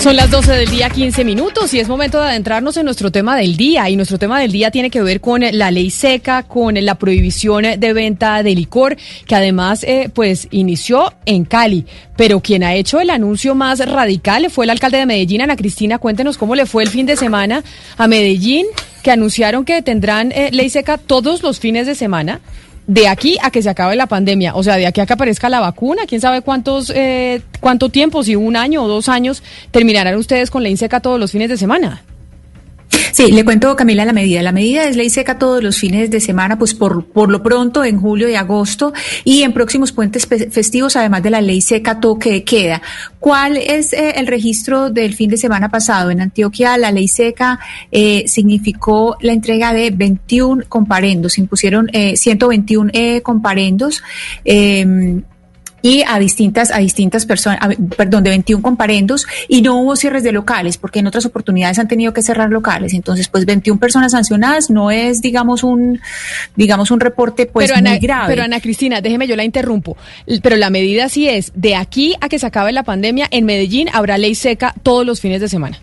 Son las 12 del día, 15 minutos, y es momento de adentrarnos en nuestro tema del día. Y nuestro tema del día tiene que ver con la ley seca, con la prohibición de venta de licor, que además eh, pues inició en Cali. Pero quien ha hecho el anuncio más radical fue el alcalde de Medellín, Ana Cristina. Cuéntenos cómo le fue el fin de semana a Medellín, que anunciaron que tendrán eh, ley seca todos los fines de semana de aquí a que se acabe la pandemia, o sea, de aquí a que aparezca la vacuna, quién sabe cuántos, eh, cuánto tiempo, si un año o dos años, terminarán ustedes con la seca todos los fines de semana. Sí, le cuento, Camila, la medida. La medida es ley seca todos los fines de semana, pues por, por lo pronto en julio y agosto y en próximos puentes festivos, además de la ley seca toque de queda. ¿Cuál es eh, el registro del fin de semana pasado? En Antioquia, la ley seca eh, significó la entrega de 21 comparendos, se impusieron eh, 121 eh, comparendos. Y a distintas, a distintas personas, perdón, de 21 comparendos y no hubo cierres de locales, porque en otras oportunidades han tenido que cerrar locales. Entonces, pues 21 personas sancionadas no es, digamos, un, digamos, un reporte pues pero muy grave. Pero Ana Cristina, déjeme yo la interrumpo. Pero la medida sí es, de aquí a que se acabe la pandemia, en Medellín habrá ley seca todos los fines de semana.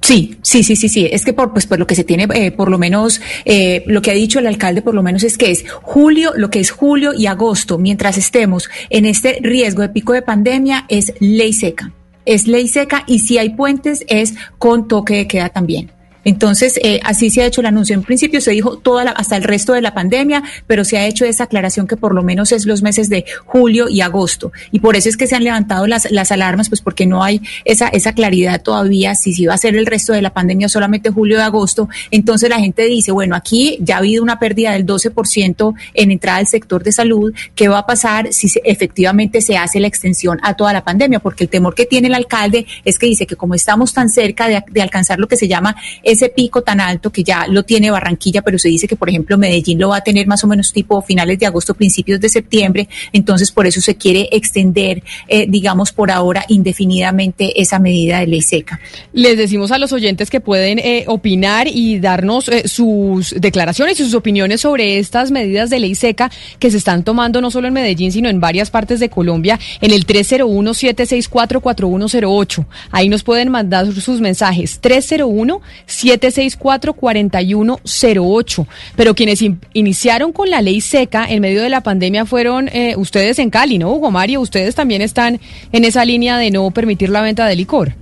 Sí, sí, sí, sí, sí. Es que por, pues, por lo que se tiene, eh, por lo menos, eh, lo que ha dicho el alcalde, por lo menos es que es julio, lo que es julio y agosto, mientras estemos en este riesgo de pico de pandemia, es ley seca. Es ley seca y si hay puentes es con toque de queda también. Entonces, eh, así se ha hecho el anuncio. En principio se dijo toda la, hasta el resto de la pandemia, pero se ha hecho esa aclaración que por lo menos es los meses de julio y agosto. Y por eso es que se han levantado las, las alarmas, pues porque no hay esa, esa claridad todavía si se va a ser el resto de la pandemia solamente julio y agosto. Entonces la gente dice, bueno, aquí ya ha habido una pérdida del 12% en entrada al sector de salud. ¿Qué va a pasar si se, efectivamente se hace la extensión a toda la pandemia? Porque el temor que tiene el alcalde es que dice que como estamos tan cerca de, de alcanzar lo que se llama ese pico tan alto que ya lo tiene Barranquilla, pero se dice que, por ejemplo, Medellín lo va a tener más o menos tipo finales de agosto, principios de septiembre, entonces por eso se quiere extender, eh, digamos, por ahora indefinidamente esa medida de ley seca. Les decimos a los oyentes que pueden eh, opinar y darnos eh, sus declaraciones y sus opiniones sobre estas medidas de ley seca que se están tomando no solo en Medellín, sino en varias partes de Colombia, en el 301-764-4108. Ahí nos pueden mandar sus mensajes. 301 764-4108. Pero quienes in iniciaron con la ley seca en medio de la pandemia fueron eh, ustedes en Cali, ¿no, Hugo Mario? Ustedes también están en esa línea de no permitir la venta de licor.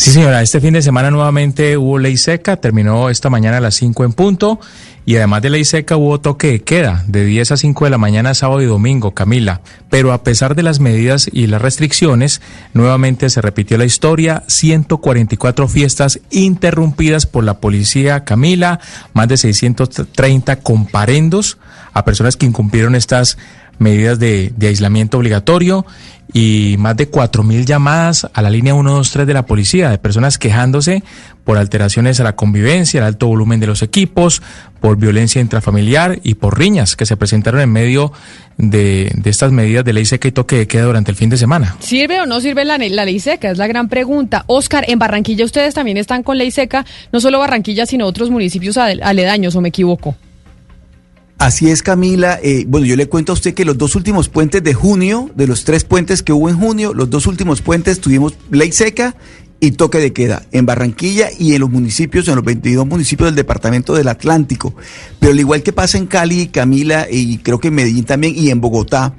Sí, señora, este fin de semana nuevamente hubo ley seca, terminó esta mañana a las 5 en punto y además de ley seca hubo toque de queda de 10 a 5 de la mañana sábado y domingo, Camila. Pero a pesar de las medidas y las restricciones, nuevamente se repitió la historia, 144 fiestas interrumpidas por la policía, Camila, más de 630 comparendos a personas que incumplieron estas medidas de, aislamiento obligatorio y más de cuatro mil llamadas a la línea 123 de la policía de personas quejándose por alteraciones a la convivencia, el alto volumen de los equipos, por violencia intrafamiliar y por riñas que se presentaron en medio de, de estas medidas de ley seca y toque de queda durante el fin de semana. ¿Sirve o no sirve la, la ley seca? Es la gran pregunta. Oscar, en Barranquilla ustedes también están con ley seca, no solo Barranquilla, sino otros municipios aledaños, ¿o me equivoco? Así es, Camila. Eh, bueno, yo le cuento a usted que los dos últimos puentes de junio, de los tres puentes que hubo en junio, los dos últimos puentes tuvimos ley seca y toque de queda en Barranquilla y en los municipios, en los 22 municipios del departamento del Atlántico. Pero al igual que pasa en Cali, Camila, y creo que en Medellín también, y en Bogotá,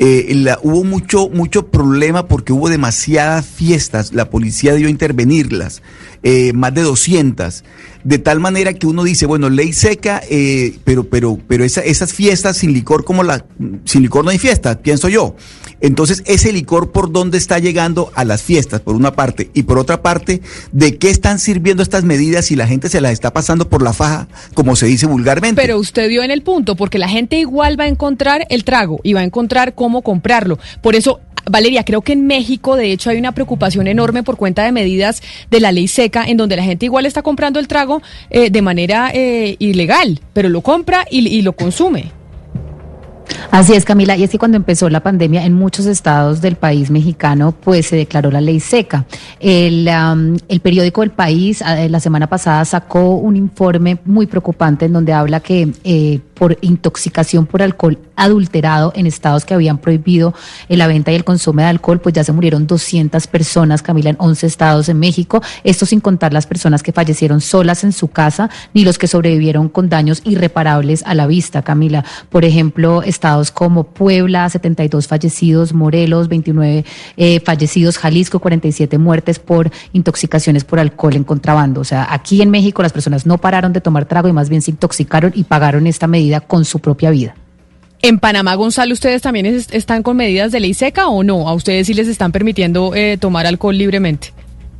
eh, la, hubo mucho, mucho problema porque hubo demasiadas fiestas. La policía debió intervenirlas, eh, más de 200. De tal manera que uno dice, bueno, ley seca, eh, pero, pero, pero esa, esas fiestas sin licor, como la, sin licor no hay fiesta, pienso yo. Entonces, ese licor, ¿por dónde está llegando a las fiestas? Por una parte. Y por otra parte, ¿de qué están sirviendo estas medidas si la gente se las está pasando por la faja, como se dice vulgarmente? Pero usted dio en el punto, porque la gente igual va a encontrar el trago y va a encontrar cómo comprarlo. Por eso Valeria, creo que en México, de hecho, hay una preocupación enorme por cuenta de medidas de la ley seca, en donde la gente igual está comprando el trago eh, de manera eh, ilegal, pero lo compra y lo consume. Así es, Camila. Y es que cuando empezó la pandemia en muchos estados del país mexicano, pues se declaró la ley seca. El, periódico El País ah, la semana pasada sacó un informe muy preocupante en donde habla que eh, por intoxicación por alcohol adulterado en estados que habían prohibido la venta y el consumo de alcohol, pues ya se murieron 200 personas, Camila, en 11 estados en México. Esto sin contar las personas que fallecieron solas en su casa, ni los que sobrevivieron con daños irreparables a la vista, Camila. Por ejemplo, estados como Puebla, 72 fallecidos, Morelos, 29 eh, fallecidos, Jalisco, 47 muertes por intoxicaciones por alcohol en contrabando. O sea, aquí en México las personas no pararon de tomar trago y más bien se intoxicaron y pagaron esta medida con su propia vida. En Panamá, Gonzalo, ¿ustedes también están con medidas de ley seca o no? ¿A ustedes sí les están permitiendo eh, tomar alcohol libremente?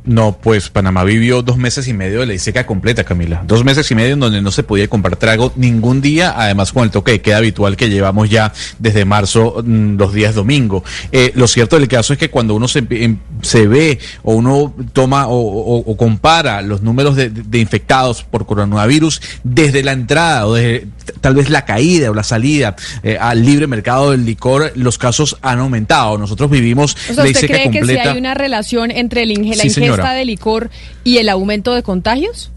No, pues Panamá vivió dos meses y medio de ley seca completa, Camila. Dos meses y medio en donde no se podía comprar trago ningún día, además con el toque de queda habitual que llevamos ya desde marzo, mm, los días domingo. Eh, lo cierto del caso es que cuando uno se, em, se ve o uno toma o, compara los números de, infectados por coronavirus desde la entrada o desde tal vez la caída o la salida eh, al libre mercado del licor, los casos han aumentado. Nosotros vivimos ley seca cree completa. que si hay una relación entre el, la de licor y el aumento de contagios?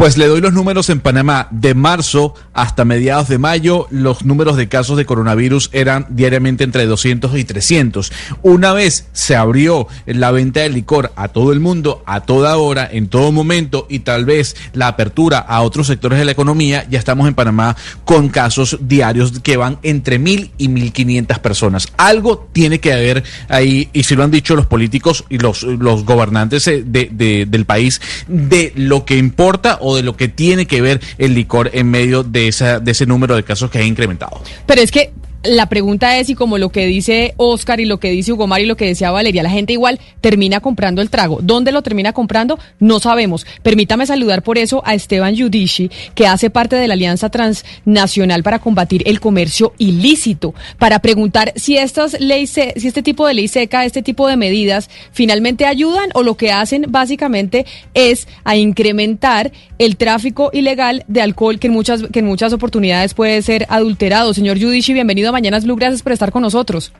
Pues le doy los números en Panamá. De marzo hasta mediados de mayo, los números de casos de coronavirus eran diariamente entre 200 y 300. Una vez se abrió la venta de licor a todo el mundo, a toda hora, en todo momento, y tal vez la apertura a otros sectores de la economía, ya estamos en Panamá con casos diarios que van entre mil y mil quinientas personas. Algo tiene que haber ahí, y si lo han dicho los políticos y los, los gobernantes eh, de, del país, de lo que importa o de lo que tiene que ver el licor en medio de, esa, de ese número de casos que ha incrementado. Pero es que la pregunta es, y como lo que dice Oscar y lo que dice Hugo Mario y lo que decía Valeria, la gente igual termina comprando el trago. ¿Dónde lo termina comprando? No sabemos. Permítame saludar por eso a Esteban Yudishi, que hace parte de la Alianza Transnacional para combatir el comercio ilícito, para preguntar si estas leyes, si este tipo de ley seca, este tipo de medidas finalmente ayudan o lo que hacen básicamente es a incrementar el tráfico ilegal de alcohol que en muchas, que en muchas oportunidades puede ser adulterado. Señor Yudishi, bienvenido Mañanas Blue. Gracias por estar con nosotros.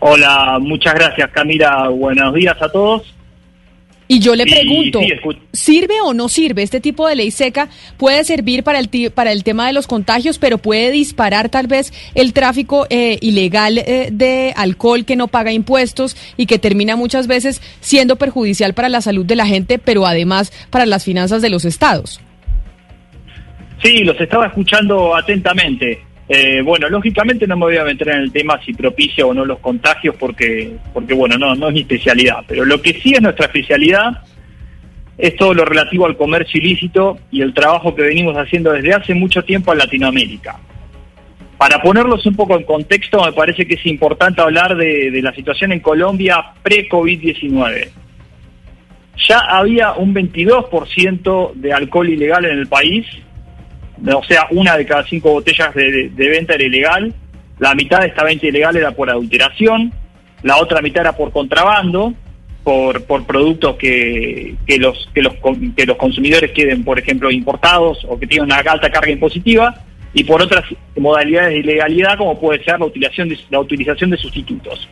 Hola, muchas gracias Camila. Buenos días a todos. Y yo le pregunto, ¿sirve o no sirve este tipo de ley seca? Puede servir para el, para el tema de los contagios, pero puede disparar tal vez el tráfico eh, ilegal eh, de alcohol que no paga impuestos y que termina muchas veces siendo perjudicial para la salud de la gente, pero además para las finanzas de los estados. Sí, los estaba escuchando atentamente. Eh, bueno, lógicamente no me voy a meter en el tema si propicia o no los contagios porque, porque bueno, no, no es mi especialidad. Pero lo que sí es nuestra especialidad es todo lo relativo al comercio ilícito y el trabajo que venimos haciendo desde hace mucho tiempo en Latinoamérica. Para ponerlos un poco en contexto, me parece que es importante hablar de, de la situación en Colombia pre-COVID-19. Ya había un 22% de alcohol ilegal en el país o sea, una de cada cinco botellas de, venta era ilegal, la mitad de esta venta ilegal era por adulteración, la otra mitad era por contrabando, por, por productos que, que, los, que, los, que los consumidores queden, por ejemplo, importados o que tienen una alta carga impositiva, y por otras modalidades de ilegalidad, como puede ser la utilización de, la utilización de sustitutos.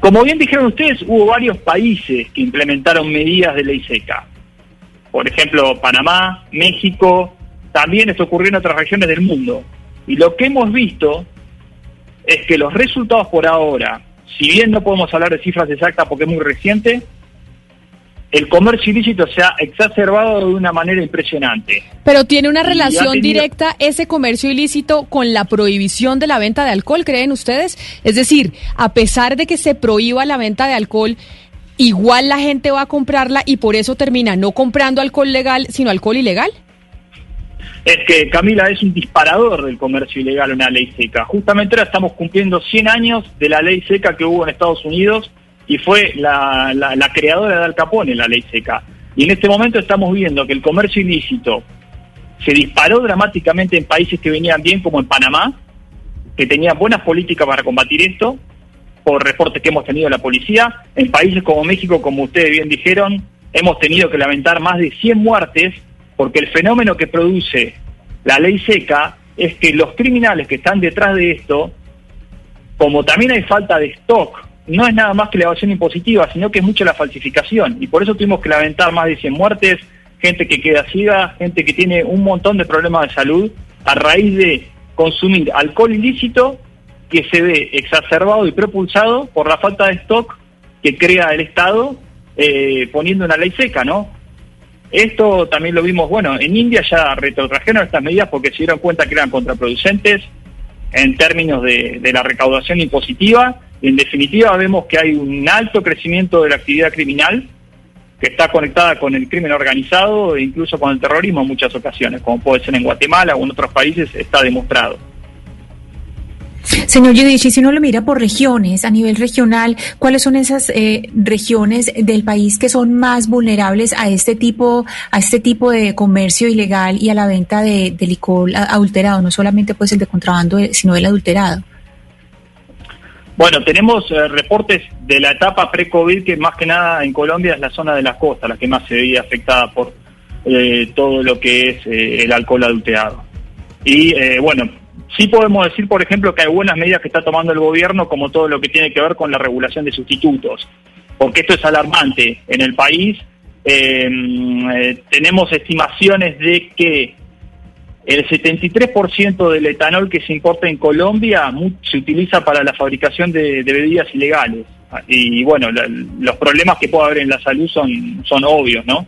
Como bien dijeron ustedes, hubo varios países que implementaron medidas de ley seca. Por ejemplo, Panamá, México, también esto ocurrió en otras regiones del mundo. Y lo que hemos visto es que los resultados por ahora, si bien no podemos hablar de cifras exactas porque es muy reciente, el comercio ilícito se ha exacerbado de una manera impresionante. Pero tiene una relación directa ese comercio ilícito con la prohibición de la venta de alcohol, ¿creen ustedes? Es decir, a pesar de que se prohíba la venta de alcohol, igual la gente va a comprarla y por eso termina no comprando alcohol legal, sino alcohol ilegal? Es que Camila es un disparador del comercio ilegal una ley seca. Justamente ahora estamos cumpliendo 100 años de la ley seca que hubo en Estados Unidos y fue la, la creadora de Al Capone, la ley seca. Y en este momento estamos viendo que el comercio ilícito se disparó dramáticamente en países que venían bien, como en Panamá, que tenían buenas políticas para combatir esto, por reportes que hemos tenido de la policía. En países como México, como ustedes bien dijeron, hemos tenido que lamentar más de 100 muertes, porque el fenómeno que produce la ley seca es que los criminales que están detrás de esto, como también hay falta de stock, no es nada más que la evasión impositiva, sino que es mucho la falsificación. Y por eso tuvimos que lamentar más de 100 muertes, gente que queda ciega, gente que tiene un montón de problemas de salud a raíz de consumir alcohol ilícito que se ve exacerbado y propulsado por la falta de stock que crea el Estado eh, poniendo una ley seca, ¿no? Esto también lo vimos, bueno, en India ya retrotrajeron estas medidas porque se dieron cuenta que eran contraproducentes en términos de, de la recaudación impositiva. Y en definitiva vemos que hay un alto crecimiento de la actividad criminal que está conectada con el crimen organizado e incluso con el terrorismo en muchas ocasiones, como puede ser en Guatemala o en otros países, está demostrado. Señor Yudici, si uno lo mira por regiones, a nivel regional, ¿cuáles son esas eh, regiones del país que son más vulnerables a este tipo, a este tipo de comercio ilegal y a la venta de, licor adulterado, no solamente pues el de contrabando, eh, sino el adulterado? Bueno, tenemos eh, reportes de la etapa pre-COVID que más que nada en Colombia es la zona de las costas, la que más se veía afectada por todo lo que es el alcohol adulterado. Y bueno, Sí podemos decir, por ejemplo, que hay buenas medidas que está tomando el gobierno, como todo lo que tiene que ver con la regulación de sustitutos, porque esto es alarmante. En el país eh, eh, tenemos estimaciones de que el 73% del etanol que se importa en Colombia se utiliza para la fabricación de, bebidas ilegales. Y bueno, los problemas que puede haber en la salud son, son obvios, ¿no?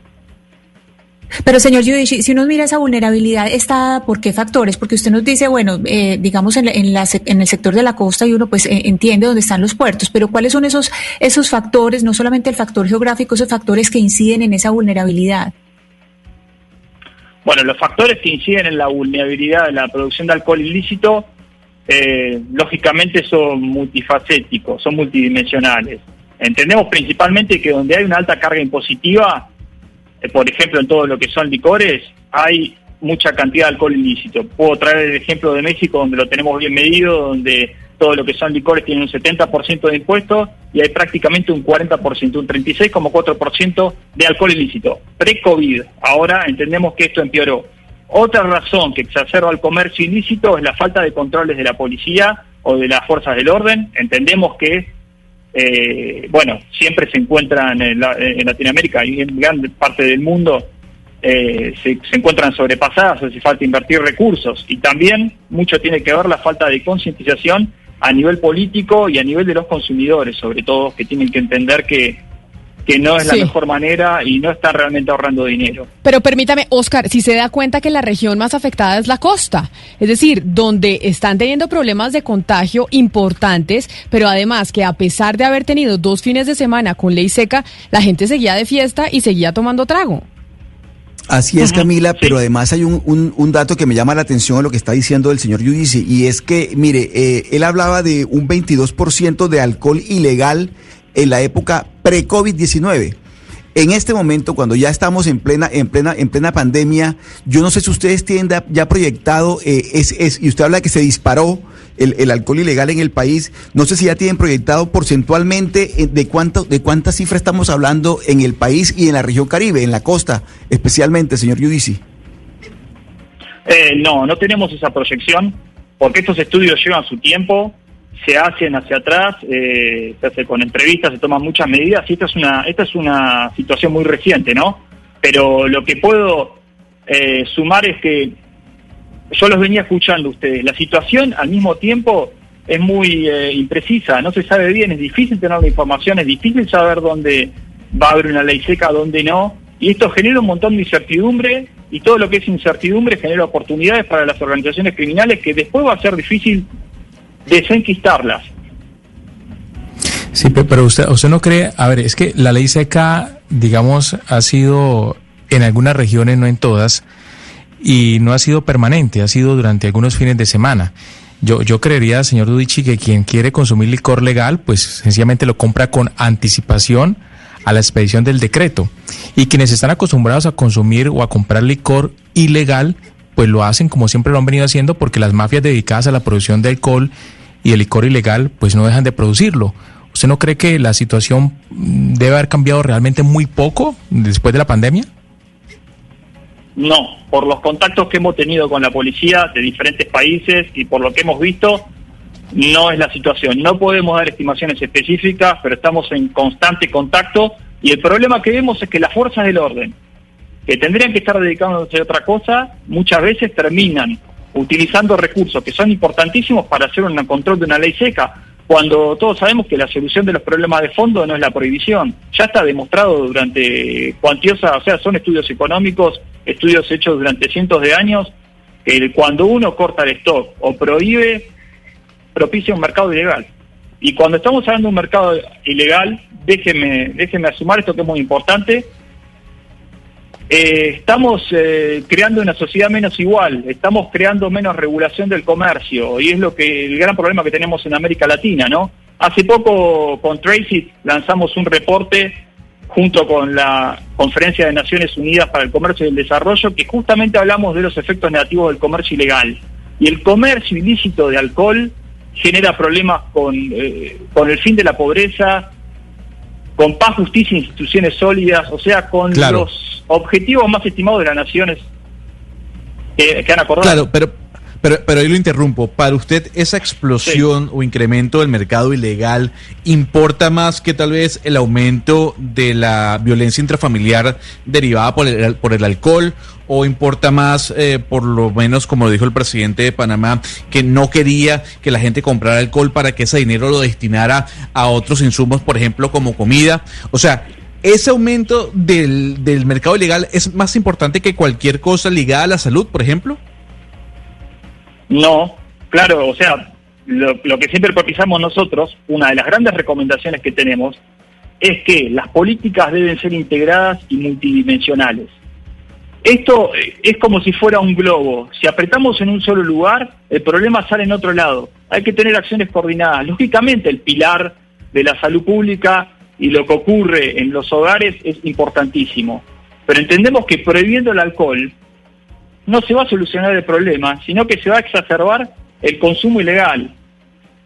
Pero señor Yudici, si uno mira esa vulnerabilidad, ¿está por qué factores? Porque usted nos dice, bueno, eh, digamos en, en, en, el sector de la costa y uno pues eh, entiende dónde están los puertos, pero ¿cuáles son esos, esos factores, no solamente el factor geográfico, esos factores que inciden en esa vulnerabilidad? Bueno, los factores que inciden en la vulnerabilidad de la producción de alcohol ilícito, eh, lógicamente son multifacéticos, son multidimensionales. Entendemos principalmente que donde hay una alta carga impositiva, por ejemplo, en todo lo que son licores, hay mucha cantidad de alcohol ilícito. Puedo traer el ejemplo de México, donde lo tenemos bien medido, donde todo lo que son licores tiene un 70% de impuestos y hay prácticamente un 40%, un 36,4% de alcohol ilícito. Pre-COVID, ahora entendemos que esto empeoró. Otra razón que exacerba el comercio ilícito es la falta de controles de la policía o de las fuerzas del orden. Entendemos que eh, bueno, siempre se encuentran en, Latinoamérica y en gran parte del mundo eh, se, encuentran sobrepasadas, hace falta invertir recursos. Y también mucho tiene que ver la falta de concientización a nivel político y a nivel de los consumidores, sobre todo, que tienen que entender que que no es la mejor manera y no está realmente ahorrando dinero. Pero permítame, Oscar, si se da cuenta que la región más afectada es la costa, es decir, donde están teniendo problemas de contagio importantes, pero además que a pesar de haber tenido dos fines de semana con ley seca, la gente seguía de fiesta y seguía tomando trago. Así es, Camila, pero además hay un, un, dato que me llama la atención a lo que está diciendo el señor Yudici, y es que, mire, eh, él hablaba de un 22% de alcohol ilegal en la época pre-COVID-19. En este momento, cuando ya estamos en plena, en plena, en plena pandemia, yo no sé si ustedes tienen ya proyectado, eh, es, es, y usted habla que se disparó el, alcohol ilegal en el país, no sé si ya tienen proyectado porcentualmente eh, de cuánto, de cuántas cifras estamos hablando en el país y en la región Caribe, en la costa, especialmente, señor Yudici. Eh, no, no tenemos esa proyección, porque estos estudios llevan su tiempo, se hacen hacia atrás, eh, se hace con entrevistas, se toman muchas medidas y esta es una, esta es una situación muy reciente, ¿no? Pero lo que puedo eh, sumar es que yo los venía escuchando ustedes, la situación al mismo tiempo es muy eh, imprecisa, no se sabe bien, es difícil tener la información, es difícil saber dónde va a haber una ley seca, dónde no, y esto genera un montón de incertidumbre y todo lo que es incertidumbre genera oportunidades para las organizaciones criminales que después va a ser difícil desenquistarlas. Sí, pero usted, usted no cree, a ver, es que la ley seca, digamos, ha sido en algunas regiones, no en todas, y no ha sido permanente, ha sido durante algunos fines de semana. Yo, yo creería, señor Dudici, que quien quiere consumir licor legal, pues sencillamente lo compra con anticipación a la expedición del decreto. Y quienes están acostumbrados a consumir o a comprar licor ilegal, pues lo hacen como siempre lo han venido haciendo porque las mafias dedicadas a la producción de alcohol y el licor ilegal, pues no dejan de producirlo. ¿Usted no cree que la situación debe haber cambiado realmente muy poco después de la pandemia? No, por los contactos que hemos tenido con la policía de diferentes países y por lo que hemos visto, no es la situación. No podemos dar estimaciones específicas, pero estamos en constante contacto y el problema que vemos es que las fuerzas del orden, que tendrían que estar dedicándose a otra cosa, muchas veces terminan utilizando recursos que son importantísimos para hacer un control de una ley seca, cuando todos sabemos que la solución de los problemas de fondo no es la prohibición. Ya está demostrado durante cuantiosa, o sea, son estudios económicos, estudios hechos durante cientos de años, que cuando uno corta el stock o prohíbe, propicia un mercado ilegal. Y cuando estamos hablando de un mercado ilegal, déjeme, déjeme asumar esto que es muy importante, eh, estamos eh, creando una sociedad menos igual, estamos creando menos regulación del comercio y es lo que el gran problema que tenemos en América Latina, ¿no? Hace poco con Tracy lanzamos un reporte junto con la Conferencia de Naciones Unidas para el Comercio y el Desarrollo que justamente hablamos de los efectos negativos del comercio ilegal. Y el comercio ilícito de alcohol genera problemas con, eh, con el fin de la pobreza, con paz, justicia e instituciones sólidas, o sea, con los objetivos más estimados de las naciones que, han acordado. Claro, pero, pero, pero ahí lo interrumpo. Para usted, esa explosión o incremento del mercado ilegal importa más que tal vez el aumento de la violencia intrafamiliar derivada por el, por el alcohol o importa más, eh, por lo menos como lo dijo el presidente de Panamá, que no quería que la gente comprara alcohol para que ese dinero lo destinara a otros insumos, por ejemplo, como comida. O sea, ese aumento del, del mercado ilegal es más importante que cualquier cosa ligada a la salud, por ejemplo. No, claro, o sea, lo, lo que siempre propiciamos nosotros, una de las grandes recomendaciones que tenemos, es que las políticas deben ser integradas y multidimensionales. Esto eh, es como si fuera un globo. Si apretamos en un solo lugar, el problema sale en otro lado. Hay que tener acciones coordinadas. Lógicamente, el pilar de la salud pública y lo que ocurre en los hogares es importantísimo. Pero entendemos que prohibiendo el alcohol no se va a solucionar el problema, sino que se va a exacerbar el consumo ilegal.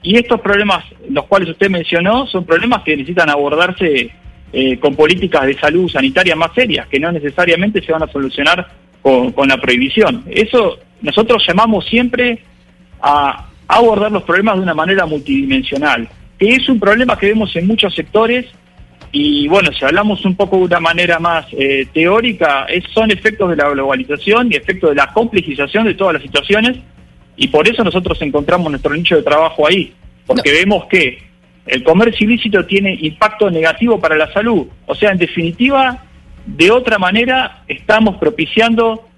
Y estos problemas, los cuales usted mencionó, son problemas que necesitan abordarse eh, con políticas de salud sanitaria más serias, que no necesariamente se van a solucionar con, la prohibición. Eso nosotros llamamos siempre a abordar los problemas de una manera multidimensional, que es un problema que vemos en muchos sectores y bueno, si hablamos un poco de una manera más eh, teórica, es, son efectos de la globalización y efectos de la complejización de todas las situaciones y por eso nosotros encontramos nuestro nicho de trabajo ahí, porque vemos que el comercio ilícito tiene impacto negativo para la salud. O sea, en definitiva, de otra manera, estamos propiciando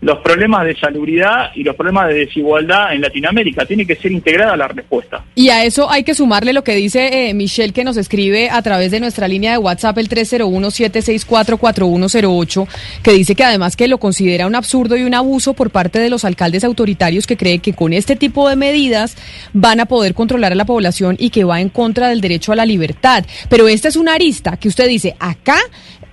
los problemas de salubridad y los problemas de desigualdad en Latinoamérica. Tiene que ser integrada la respuesta. Y a eso hay que sumarle lo que dice eh, Michelle, que nos escribe a través de nuestra línea de WhatsApp, el 301-764-4108, que dice que además que lo considera un absurdo y un abuso por parte de los alcaldes autoritarios que cree que con este tipo de medidas van a poder controlar a la población y que va en contra del derecho a la libertad. Pero esta es una arista que usted dice, acá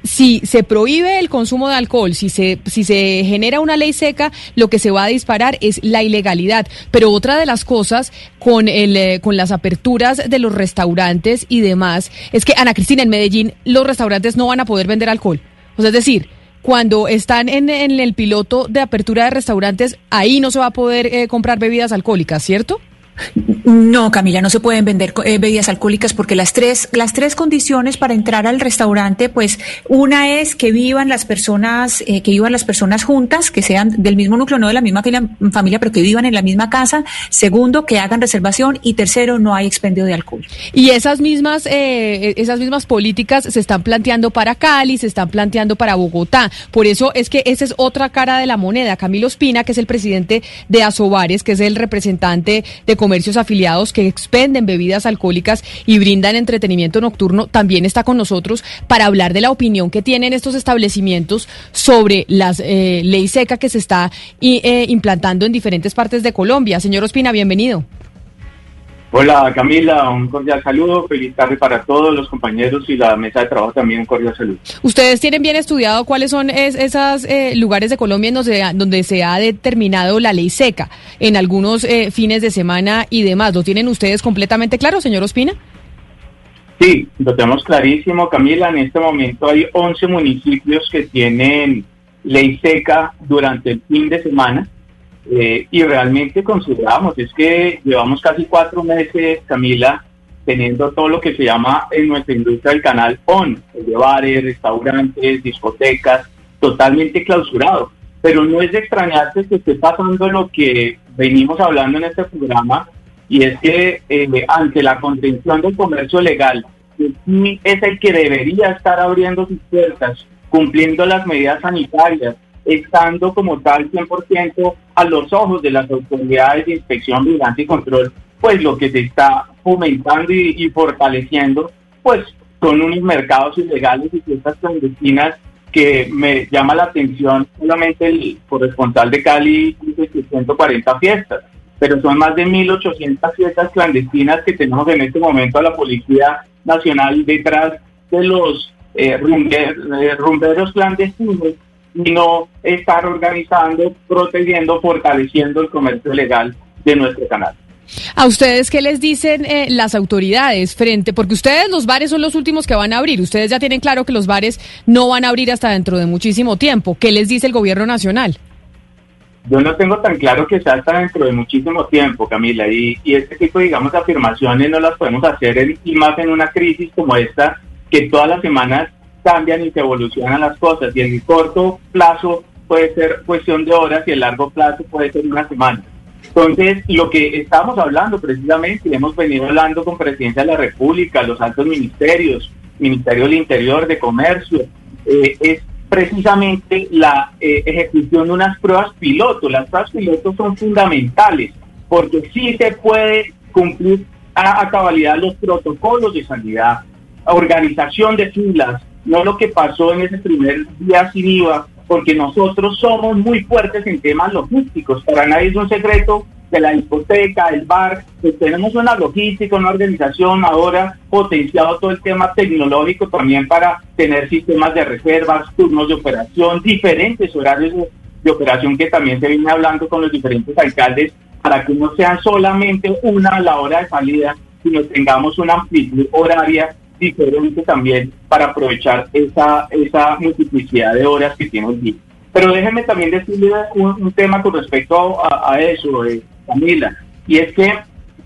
si se prohíbe el consumo de alcohol, si se, si se genera una ley seca, lo que se va a disparar es la ilegalidad. Pero otra de las cosas con, el, eh, con las aperturas de los restaurantes y demás es que, Ana Cristina, en Medellín los restaurantes no van a poder vender alcohol. O sea, es decir, cuando están en, en el piloto de apertura de restaurantes, ahí no se va a poder eh, comprar bebidas alcohólicas, ¿cierto? No, Camila, no se pueden vender eh, bebidas alcohólicas porque las tres, las tres condiciones para entrar al restaurante, pues una es que vivan las personas, eh, que vivan las personas juntas, que sean del mismo núcleo, no de la misma familia, pero que vivan en la misma casa. Segundo, que hagan reservación y tercero, no hay expendio de alcohol. Y esas mismas, eh, esas mismas políticas se están planteando para Cali, se están planteando para Bogotá. Por eso es que esa es otra cara de la moneda. Camilo Espina, que es el presidente de Asobares, que es el representante de comercios afiliados que expenden bebidas alcohólicas y brindan entretenimiento nocturno, también está con nosotros para hablar de la opinión que tienen estos establecimientos sobre la eh, ley seca que se está eh, implantando en diferentes partes de Colombia. Señor Ospina, bienvenido. Hola Camila, un cordial saludo, feliz tarde para todos los compañeros y la mesa de trabajo también un cordial saludo. ¿Ustedes tienen bien estudiado cuáles son esos eh, lugares de Colombia en donde, donde, se ha determinado la ley seca en algunos eh, fines de semana y demás? ¿Lo tienen ustedes completamente claro, señor Ospina? Sí, lo tenemos clarísimo, Camila. En este momento hay 11 municipios que tienen ley seca durante el fin de semana eh, y realmente consideramos, es que llevamos casi cuatro meses, Camila, teniendo todo lo que se llama en nuestra industria el canal ON, el de bares, restaurantes, discotecas, totalmente clausurado. Pero no es de extrañarse que esté pasando lo que venimos hablando en este programa, y es que eh, ante la contención del comercio legal, es el que debería estar abriendo sus puertas, cumpliendo las medidas sanitarias, estando como tal 100% a los ojos de las autoridades de inspección, vigilancia y control, pues lo que se está fomentando y, fortaleciendo, pues son unos mercados ilegales y fiestas clandestinas que me llama la atención solamente el corresponsal de Cali dice 140 fiestas, pero son más de 1.800 fiestas clandestinas que tenemos en este momento a la Policía Nacional detrás de los eh, eh rumberos clandestinos y no estar organizando, protegiendo, fortaleciendo el comercio legal de nuestro canal. ¿A ustedes qué les dicen eh, las autoridades frente? Porque ustedes los bares son los últimos que van a abrir. Ustedes ya tienen claro que los bares no van a abrir hasta dentro de muchísimo tiempo. ¿Qué les dice el gobierno nacional? Yo no tengo tan claro que sea hasta dentro de muchísimo tiempo, Camila, y, y este tipo, digamos, de afirmaciones no las podemos hacer y más en una crisis como esta, que todas las semanas cambian y se evolucionan las cosas y en el corto plazo puede ser cuestión de horas y el largo plazo puede ser una semana. Entonces, lo que estamos hablando precisamente, y hemos venido hablando con Presidencia de la República, los altos ministerios, Ministerio del Interior, de Comercio, eh, es precisamente la eh, ejecución de unas pruebas piloto. Las pruebas piloto son fundamentales porque sí se puede cumplir a, a cabalidad los protocolos de sanidad, organización de filas, no lo que pasó en ese primer día sin IVA, porque nosotros somos muy fuertes en temas logísticos. Para nadie es un secreto de la discoteca, el bar, pues tenemos una logística, una organización ahora potenciado todo el tema tecnológico también para tener sistemas de reservas, turnos de operación, diferentes horarios de, operación que también se viene hablando con los diferentes alcaldes para que no sean solamente una a la hora de salida, sino tengamos una amplitud horaria diferente también para aprovechar esa, esa multiplicidad de horas que tiene el día. Pero déjenme también decirle un, tema con respecto a, eso, eh, Camila, y es que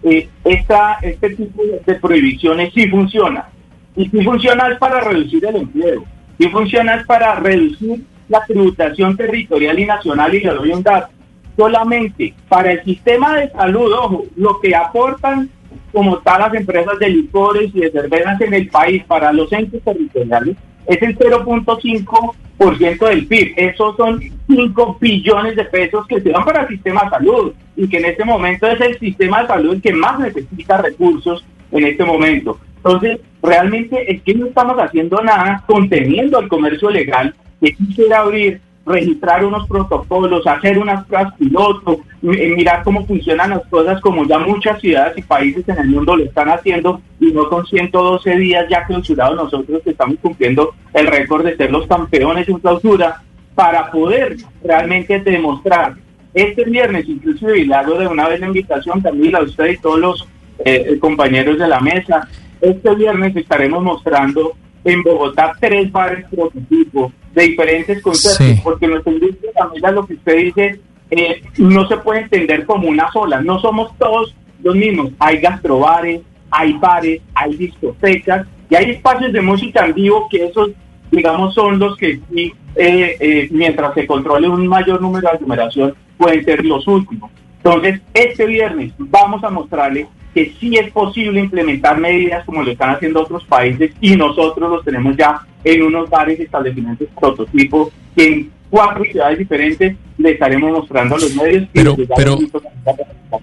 eh, esta, este tipo de, prohibiciones sí funciona. Y sí funciona es para reducir el empleo, sí funciona es para reducir la tributación territorial y nacional, y le doy un dato. Solamente para el sistema de salud, ojo, lo que aportan como tal las empresas de licores y de cervezas en el país para los entes territoriales es el 0.5% del PIB. Esos son 5 billones de pesos que se dan para el sistema de salud y que en este momento es el sistema de salud el que más necesita recursos en este momento. Entonces, realmente es que no estamos haciendo nada conteniendo el comercio legal que quisiera abrir registrar unos protocolos, hacer unas pruebas piloto, eh, mirar cómo funcionan las cosas como ya muchas ciudades y países en el mundo lo están haciendo y no con 112 días ya clausurados nosotros que estamos cumpliendo el récord de ser los campeones en clausura para poder realmente demostrar. Este viernes, inclusive, le de una vez la invitación también a usted y todos los eh, compañeros de la mesa, este viernes estaremos mostrando en Bogotá tres bares prototipo de diferentes conceptos, porque nuestra industria también lo que usted dice eh, no se puede entender como una sola, no somos todos los mismos, hay gastrobares, hay bares, hay discotecas y hay espacios de música en vivo que esos digamos son los que sí, eh, eh, mientras se controle un mayor número de aglomeración pueden ser los últimos. Entonces, este viernes vamos a mostrarle que sí es posible implementar medidas como lo están haciendo otros países y nosotros los tenemos ya en unos bares y establecimientos prototipos que en cuatro ciudades diferentes, le estaremos mostrando a los medios. Pero, pero,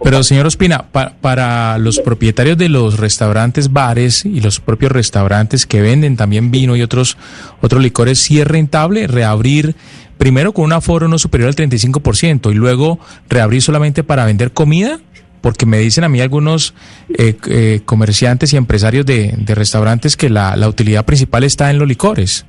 pero señor Ospina, para los propietarios de los restaurantes, bares y los propios restaurantes que venden también vino y otros, otros licores, ¿sí es rentable reabrir primero con un aforo no superior al 35% y luego reabrir solamente para vender comida? Porque me dicen a mí algunos eh, eh, comerciantes y empresarios de, restaurantes que la, utilidad principal está en los licores.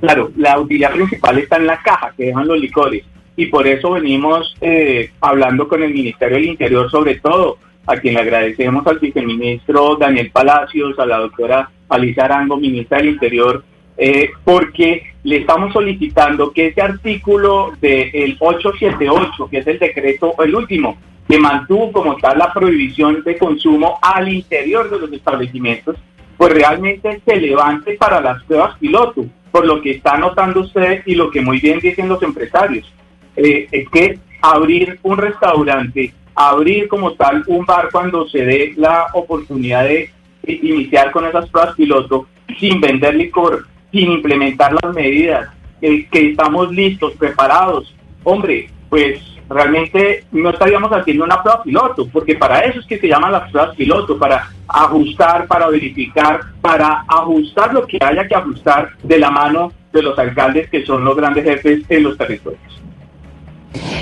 Claro, la utilidad principal está en la caja que dejan los licores y por eso venimos eh, hablando con el Ministerio del Interior sobre todo, a quien le agradecemos al viceministro Daniel Palacios, a la doctora Alicia Arango, ministra del Interior, eh, porque le estamos solicitando que ese artículo del 878, que es el decreto, el último, que mantuvo como tal la prohibición de consumo al interior de los establecimientos, pues realmente se levante para las pruebas piloto por lo que está notando usted y lo que muy bien dicen los empresarios, eh, es que abrir un restaurante, abrir como tal un bar cuando se dé la oportunidad de iniciar con esas pruebas piloto, sin vender licor, sin implementar las medidas, que estamos listos, preparados, hombre, pues realmente no estaríamos haciendo una prueba piloto, porque para eso es que se llaman las pruebas piloto, para ajustar, para verificar, para ajustar lo que haya que ajustar de la mano de los alcaldes que son los grandes jefes en los territorios.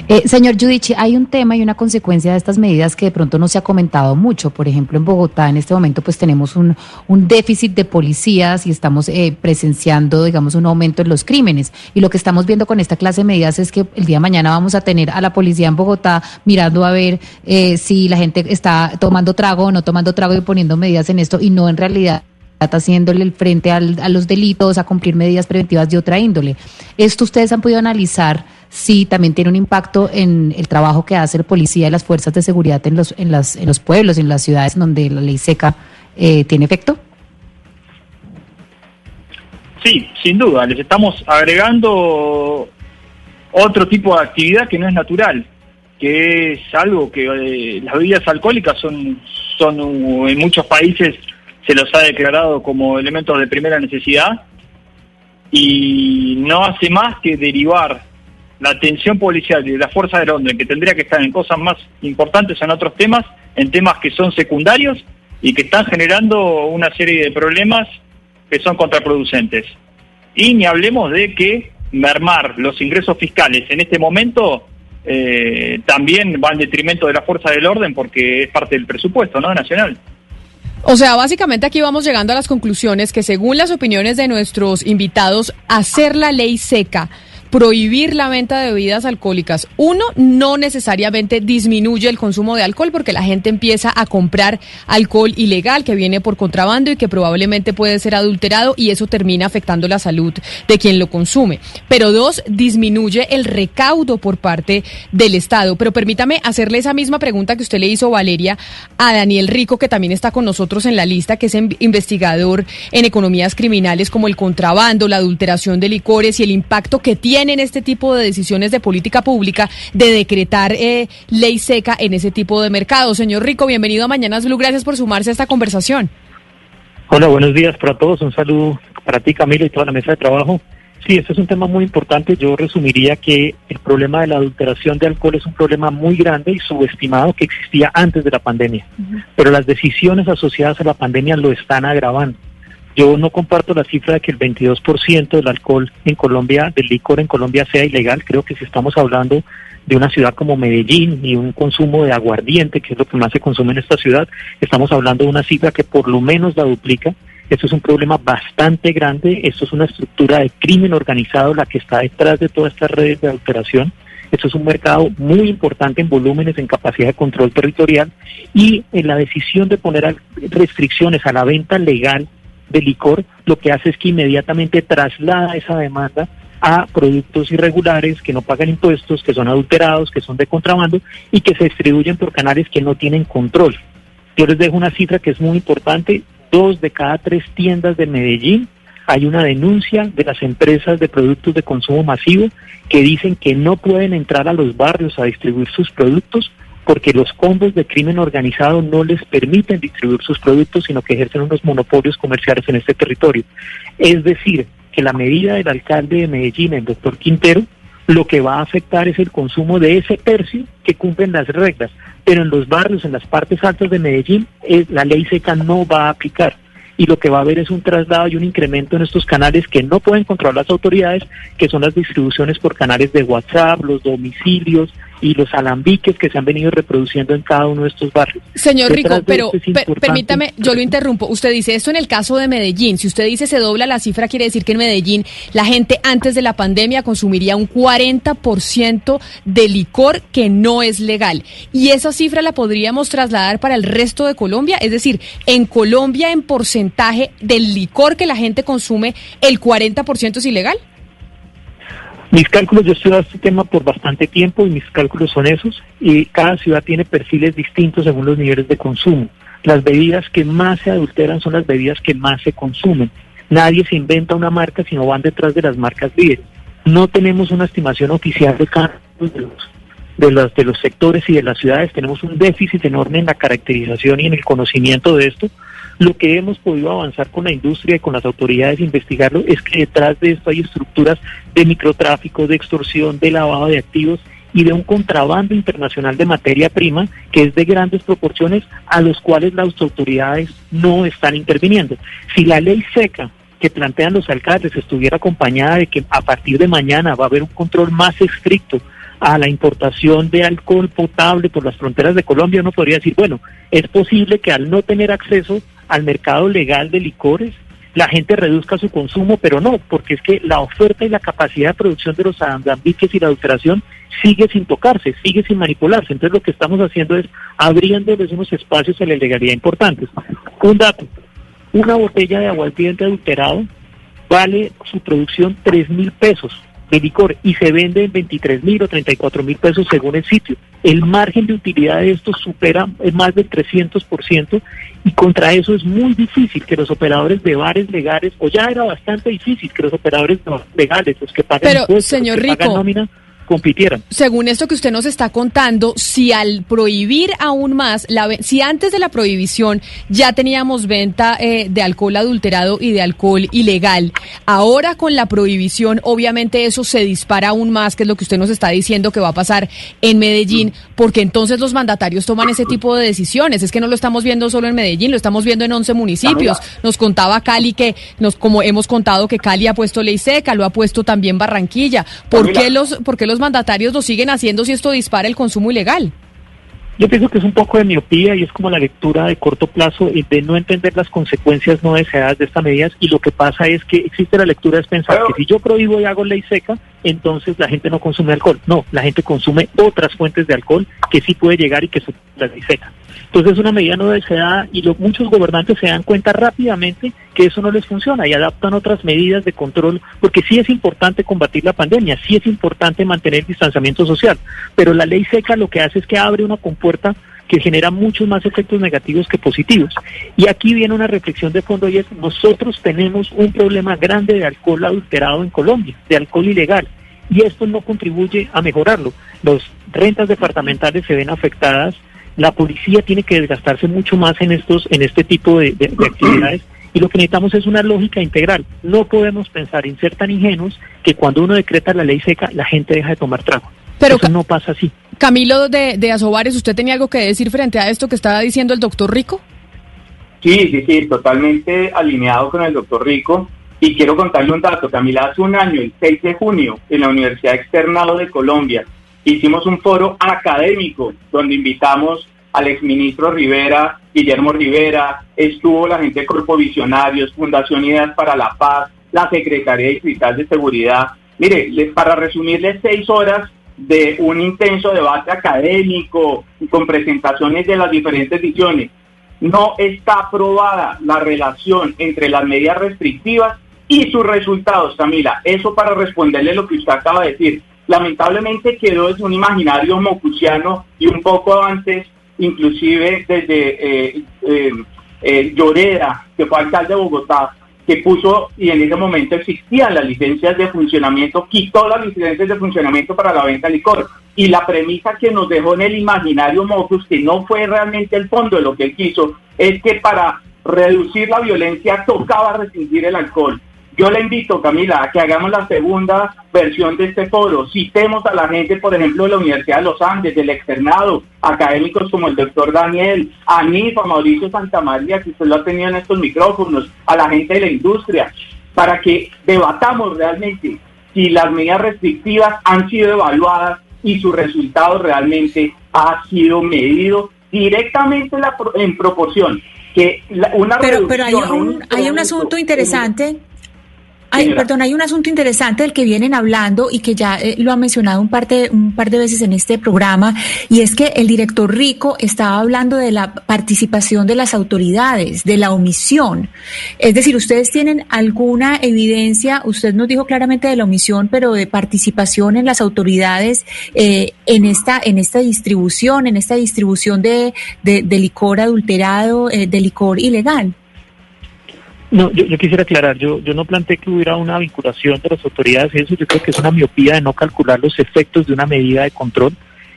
Eh, señor Judici, hay un tema y una consecuencia de estas medidas que de pronto no se ha comentado mucho. Por ejemplo, en Bogotá en este momento pues tenemos un, déficit de policías y estamos eh, presenciando, digamos, un aumento en los crímenes. Y lo que estamos viendo con esta clase de medidas es que el día de mañana vamos a tener a la policía en Bogotá mirando a ver eh, si la gente está tomando trago o no tomando trago y poniendo medidas en esto y no en realidad haciéndole el frente a los delitos, a cumplir medidas preventivas de otra índole. Esto ustedes han podido analizar si también tiene un impacto en el trabajo que hace el policía y las fuerzas de seguridad en los, en las, en los pueblos, en las ciudades donde la ley seca eh, tiene efecto. Sí, sin duda, les estamos agregando otro tipo de actividad que no es natural, que es algo que eh, las bebidas alcohólicas son, son en muchos países se los ha declarado como elementos de primera necesidad y no hace más que derivar la atención policial y de la fuerza del orden, que tendría que estar en cosas más importantes en otros temas, en temas que son secundarios y que están generando una serie de problemas que son contraproducentes. Y ni hablemos de que mermar los ingresos fiscales en este momento eh, también va en detrimento de la fuerza del orden porque es parte del presupuesto ¿no? nacional. O sea, básicamente aquí vamos llegando a las conclusiones que según las opiniones de nuestros invitados, hacer la ley seca prohibir la venta de bebidas alcohólicas, uno, no necesariamente disminuye el consumo de alcohol porque la gente empieza a comprar alcohol ilegal que viene por contrabando y que probablemente puede ser adulterado y eso termina afectando la salud de quien lo consume. Pero dos, disminuye el recaudo por parte del Estado. Pero permítame hacerle esa misma pregunta que usted le hizo, Valeria, a Daniel Rico, que también está con nosotros en la lista, que es investigador en economías criminales como el contrabando, la adulteración de licores y el impacto que tiene tienen este tipo de decisiones de política pública de decretar eh, ley seca en ese tipo de mercado. Señor Rico, bienvenido a Mañanas Blue. Gracias por sumarse a esta conversación. Hola, buenos días para todos. Un saludo para ti, Camila, y toda la mesa de trabajo. Sí, este es un tema muy importante. Yo resumiría que el problema de la adulteración de alcohol es un problema muy grande y subestimado que existía antes de la pandemia. Pero las decisiones asociadas a la pandemia lo están agravando. Yo no comparto la cifra de que el 22% del alcohol en Colombia, del licor en Colombia sea ilegal. Creo que si estamos hablando de una ciudad como Medellín y un consumo de aguardiente, que es lo que más se consume en esta ciudad, estamos hablando de una cifra que por lo menos la duplica. Esto es un problema bastante grande, esto es una estructura de crimen organizado la que está detrás de todas estas redes de alteración. Esto es un mercado muy importante en volúmenes, en capacidad de control territorial y en la decisión de poner restricciones a la venta legal de licor, lo que hace es que inmediatamente traslada esa demanda a productos irregulares que no pagan impuestos, que son adulterados, que son de contrabando y que se distribuyen por canales que no tienen control. Yo les dejo una cifra que es muy importante, dos de cada tres tiendas de Medellín hay una denuncia de las empresas de productos de consumo masivo que dicen que no pueden entrar a los barrios a distribuir sus productos porque los combos de crimen organizado no les permiten distribuir sus productos, sino que ejercen unos monopolios comerciales en este territorio. Es decir, que la medida del alcalde de Medellín, el doctor Quintero, lo que va a afectar es el consumo de ese tercio que cumplen las reglas. Pero en los barrios, en las partes altas de Medellín, es, la ley seca no va a aplicar y lo que va a haber es un traslado y un incremento en estos canales que no pueden controlar las autoridades, que son las distribuciones por canales de WhatsApp, los domicilios y los alambiques que se han venido reproduciendo en cada uno de estos barrios. Señor Rico, pero permítame, yo lo interrumpo. Usted dice esto en el caso de Medellín. Si usted dice se dobla la cifra, quiere decir que en Medellín la gente antes de la pandemia consumiría un 40% de licor que no es legal. Y esa cifra la podríamos trasladar para el resto de Colombia. Es decir, en Colombia en porcentaje del licor que la gente consume, el 40% es ilegal. Mis cálculos, yo he estudiado este tema por bastante tiempo y mis cálculos son esos y cada ciudad tiene perfiles distintos según los niveles de consumo. Las bebidas que más se adulteran son las bebidas que más se consumen. Nadie se inventa una marca sino van detrás de las marcas líderes. No tenemos una estimación oficial de cada uno de los, de los, de los sectores y de las ciudades. Tenemos un déficit enorme en la caracterización y en el conocimiento de esto lo que hemos podido avanzar con la industria y con las autoridades investigarlo es que detrás de esto hay estructuras de microtráfico, de extorsión, de lavado de activos y de un contrabando internacional de materia prima que es de grandes proporciones a los cuales las autoridades no están interviniendo. Si la ley seca que plantean los alcaldes estuviera acompañada de que a partir de mañana va a haber un control más estricto a la importación de alcohol potable por las fronteras de Colombia, uno podría decir, bueno, es posible que al no tener acceso al mercado legal de licores, la gente reduzca su consumo, pero no, porque es que la oferta y la capacidad de producción de los alambiques y la adulteración sigue sin tocarse, sigue sin manipularse. Entonces lo que estamos haciendo es abriéndoles unos espacios a la ilegalidad importantes. Un dato, una botella de aguardiente adulterado vale su producción tres mil pesos de licor y se vende en 23 mil o 34 mil pesos según el sitio. El margen de utilidad de esto supera más del 300% y contra eso es muy difícil que los operadores de bares legales, o ya era bastante difícil que los operadores legales, los que pagan Pero, señor Rico, nómina, compitieran. Según esto que usted nos está contando, si al prohibir aún más, la, si antes de la prohibición ya teníamos venta eh, de alcohol adulterado y de alcohol ilegal, ahora con la prohibición obviamente eso se dispara aún más, que es lo que usted nos está diciendo que va a pasar en Medellín, porque entonces los mandatarios toman ese tipo de decisiones. Es que no lo estamos viendo solo en Medellín, lo estamos viendo en 11 municipios. Nos contaba Cali que, nos, como hemos contado que Cali ha puesto ley seca, lo ha puesto también Barranquilla. ¿Por qué los, por qué los mandatarios lo siguen haciendo si esto dispara el consumo ilegal? Yo pienso que es un poco de miopía y es como la lectura de corto plazo de no entender las consecuencias no deseadas de estas medidas y lo que pasa es que existe la lectura es pensar que si yo prohíbo y hago ley seca, entonces la gente no consume alcohol. No, la gente consume otras fuentes de alcohol que sí puede llegar y que son la ley seca. Entonces es una medida no deseada y muchos gobernantes se dan cuenta rápidamente que eso no les funciona y adaptan otras medidas de control, porque sí es importante combatir la pandemia, sí es importante mantener el distanciamiento social, pero la ley seca lo que hace es que abre una compuerta que genera muchos más efectos negativos que positivos. Y aquí viene una reflexión de fondo y es, nosotros tenemos un problema grande de alcohol adulterado en Colombia, de alcohol ilegal, y esto no contribuye a mejorarlo. Las rentas departamentales se ven afectadas, la policía tiene que desgastarse mucho más en estos, en este tipo de, actividades. Y lo que necesitamos es una lógica integral. No podemos pensar en ser tan ingenuos que cuando uno decreta la ley seca, la gente deja de tomar trago. Pero Eso no pasa así. Camilo de, de Azobares, ¿usted tenía algo que decir frente a esto que estaba diciendo el doctor Rico? Sí, sí, sí, totalmente alineado con el doctor Rico. Y quiero contarle un dato. Camila, hace un año, el 6 de junio, en la Universidad Externado de Colombia, hicimos un foro académico donde invitamos al exministro Rivera, Guillermo Rivera, estuvo la gente de Corpo Visionarios, Fundación Ideas para la Paz, la Secretaría Distrital de Seguridad. Mire, para resumirles seis horas de un intenso debate académico con presentaciones de las diferentes visiones, no está aprobada la relación entre las medidas restrictivas y sus resultados, Camila. Eso para responderle lo que usted acaba de decir lamentablemente quedó desde un imaginario mocusiano y un poco antes, inclusive desde eh, eh, eh, Lloreda, que fue alcalde de Bogotá, que puso y en ese momento existían las licencias de funcionamiento, quitó las licencias de funcionamiento para la venta de licor. Y la premisa que nos dejó en el imaginario Mocus, que no fue realmente el fondo de lo que él quiso, es que para reducir la violencia tocaba restringir el alcohol Yo le invito, Camila, a que hagamos la segunda versión de este foro. Citemos a la gente, por ejemplo, de la Universidad de los Andes, del externado, académicos como el doctor Daniel, a mí, a Mauricio Santamaría, que usted lo ha tenido en estos micrófonos, a la gente de la industria, para que debatamos realmente si las medidas restrictivas han sido evaluadas y su resultado realmente ha sido medido directamente en, proporción. Que una pero, pero hay un, hay un asunto interesante. Ay, perdón, hay un asunto interesante del que vienen hablando y que ya eh, lo ha mencionado un par, de, un par de veces en este programa, y es que el director Rico estaba hablando de la participación de las autoridades, de la omisión. Es decir, ¿ustedes tienen alguna evidencia? Usted nos dijo claramente de la omisión, pero de participación en las autoridades eh, en, esta, en esta distribución, en esta distribución de, de, licor adulterado, eh, de licor ilegal. No, yo, quisiera aclarar, yo, yo no planteé que hubiera una vinculación de las autoridades y eso, yo creo que es una miopía de no calcular los efectos de una medida de control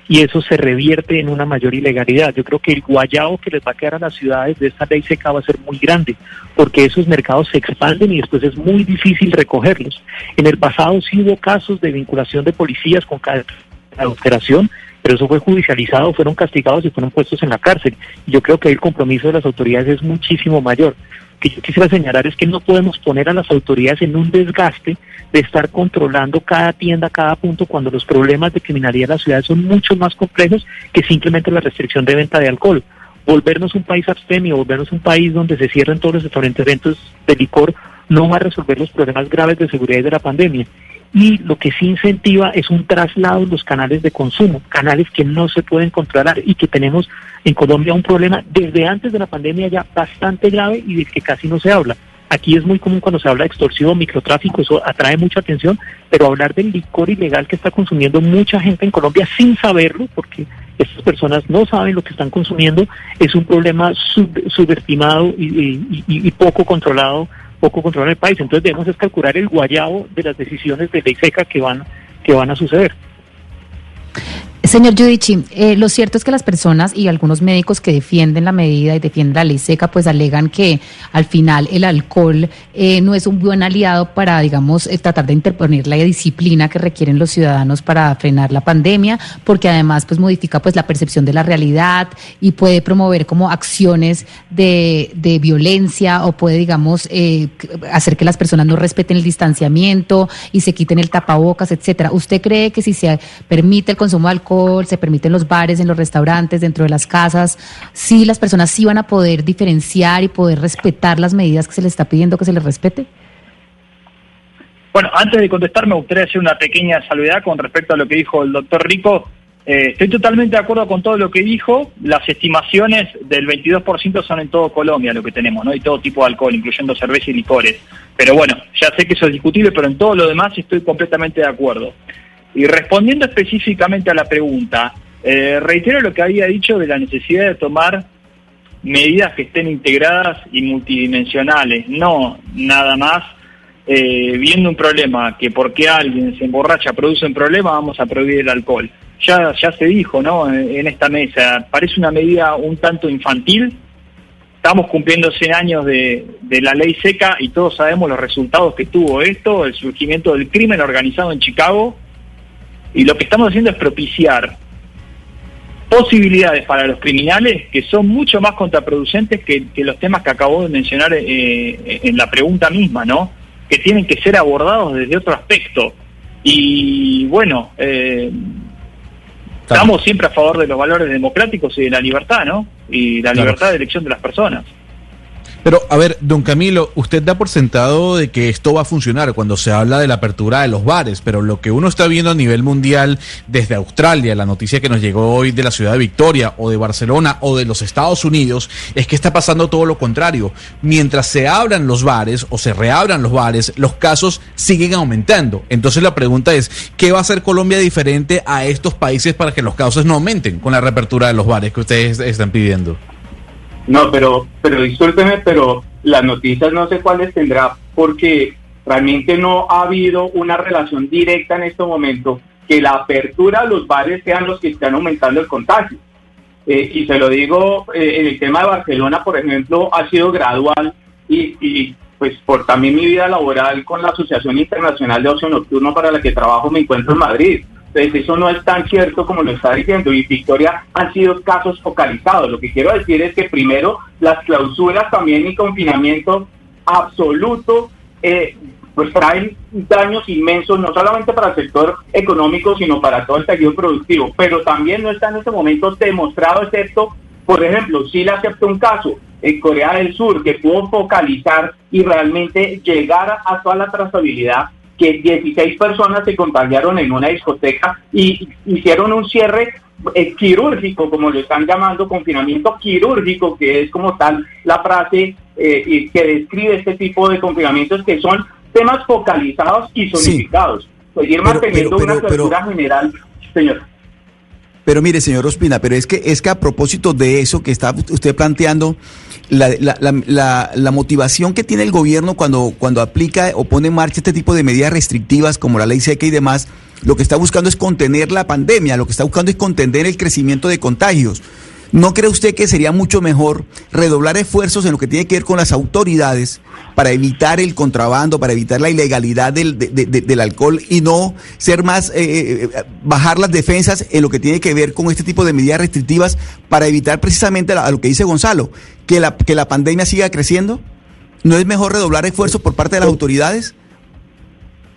y eso se revierte en una mayor ilegalidad. Yo creo que el guayao que les va a quedar a las ciudades de esta ley seca va a ser muy grande, porque esos mercados se expanden y después es muy difícil recogerlos. En el pasado sí hubo casos de vinculación de policías con adulteración, pero eso fue judicializado, fueron castigados y fueron puestos en la cárcel. Yo creo que el compromiso de las autoridades es muchísimo mayor que yo quisiera señalar es que no podemos poner a las autoridades en un desgaste de estar controlando cada tienda, cada punto, cuando los problemas de criminalidad en la ciudad son mucho más complejos que simplemente la restricción de venta de alcohol. Volvernos un país abstemio, volvernos un país donde se cierren todos los restaurantes eventos de licor, no va a resolver los problemas graves de seguridad de la pandemia y lo que sí incentiva es un traslado en los canales de consumo, canales que no se pueden controlar y que tenemos en Colombia un problema desde antes de la pandemia ya bastante grave y del que casi no se habla. Aquí es muy común cuando se habla de extorsión, microtráfico, eso atrae mucha atención, pero hablar del licor ilegal que está consumiendo mucha gente en Colombia sin saberlo, porque estas personas no saben lo que están consumiendo, es un problema subestimado y poco controlado poco control el país. Entonces debemos calcular el guayabo de las decisiones de ley seca que van, que van a suceder. Señor Giudici, eh, lo cierto es que las personas y algunos médicos que defienden la medida y defienden la ley seca, pues alegan que al final el alcohol eh, no es un buen aliado para, digamos, eh, tratar de interponer la disciplina que requieren los ciudadanos para frenar la pandemia, porque además, pues modifica pues la percepción de la realidad y puede promover como acciones de, de violencia o puede, digamos, hacer que las personas no respeten el distanciamiento y se quiten el tapabocas, etcétera. ¿Usted cree que si se permite el consumo de alcohol se permiten los bares, en los restaurantes, dentro de las casas, sí las personas sí van a poder diferenciar y poder respetar las medidas que se les está pidiendo que se les respete? Bueno, antes de contestar me gustaría hacer una pequeña salvedad con respecto a lo que dijo el doctor Rico. Eh, estoy totalmente de acuerdo con todo lo que dijo. Las estimaciones del 22% son en todo Colombia lo que tenemos, ¿no? Y todo tipo de alcohol, incluyendo cerveza y licores. Pero bueno, ya sé que eso es discutible, pero en todo lo demás estoy completamente de acuerdo. Y respondiendo específicamente a la pregunta, eh, reitero lo que había dicho de la necesidad de tomar medidas que estén integradas y multidimensionales, no nada más eh, viendo un problema que porque alguien se emborracha produce un problema, vamos a prohibir el alcohol. Ya, ya se dijo ¿no? en esta mesa, parece una medida un tanto infantil, estamos cumpliendo 100 años de, de, la ley seca y todos sabemos los resultados que tuvo esto, el surgimiento del crimen organizado en Chicago, y lo que estamos haciendo es propiciar posibilidades para los criminales que son mucho más contraproducentes que, los temas que acabo de mencionar eh, en la pregunta misma, ¿no? Que tienen que ser abordados desde otro aspecto. Y bueno, eh, estamos siempre a favor de los valores democráticos y de la libertad, ¿no? Y la libertad de elección de las personas. Pero, a ver, don Camilo, usted da por sentado de que esto va a funcionar cuando se habla de la apertura de los bares, pero lo que uno está viendo a nivel mundial desde Australia, la noticia que nos llegó hoy de la ciudad de Victoria o de Barcelona o de los Estados Unidos, es que está pasando todo lo contrario. Mientras se abran los bares o se reabran los bares, los casos siguen aumentando. Entonces la pregunta es, ¿qué va a hacer Colombia diferente a estos países para que los casos no aumenten con la reapertura de los bares que ustedes están pidiendo? No, pero, pero discúlpeme, pero las noticias no sé cuáles tendrá porque realmente no ha habido una relación directa en este momento que la apertura a los bares sean los que están aumentando el contagio. Eh, y se lo digo, eh, en el tema de Barcelona, por ejemplo, ha sido gradual y, pues por también mi vida laboral con la Asociación Internacional de Ocio Nocturno para la que trabajo me encuentro en Madrid. Entonces eso no es tan cierto como lo está diciendo y Victoria han sido casos focalizados. Lo que quiero decir es que primero las clausuras también y confinamiento absoluto eh, pues traen daños inmensos no solamente para el sector económico sino para todo el tejido productivo, pero también no está en este momento demostrado excepto, por ejemplo, si le acepto un caso en Corea del Sur que pudo focalizar y realmente llegar a toda la trazabilidad que 16 personas se contagiaron en una discoteca y hicieron un cierre eh, quirúrgico, como lo están llamando, confinamiento quirúrgico, que es como tal la frase eh, que describe este tipo de confinamientos que son temas focalizados y zonificados. Seguir manteniendo una apertura general, señor. Pero mire, señor Ospina, pero es que es que a propósito de eso que está usted planteando, la, la, la, motivación que tiene el gobierno cuando, cuando aplica o pone en marcha este tipo de medidas restrictivas como la ley seca y demás, lo que está buscando es contener la pandemia, lo que está buscando es contener el crecimiento de contagios. ¿No cree usted que sería mucho mejor redoblar esfuerzos en lo que tiene que ver con las autoridades para evitar el contrabando, para evitar la ilegalidad del, del alcohol y no ser más, eh, eh, bajar las defensas en lo que tiene que ver con este tipo de medidas restrictivas para evitar precisamente a lo que dice Gonzalo, que la, que la pandemia siga creciendo? ¿No es mejor redoblar esfuerzos por parte de las autoridades?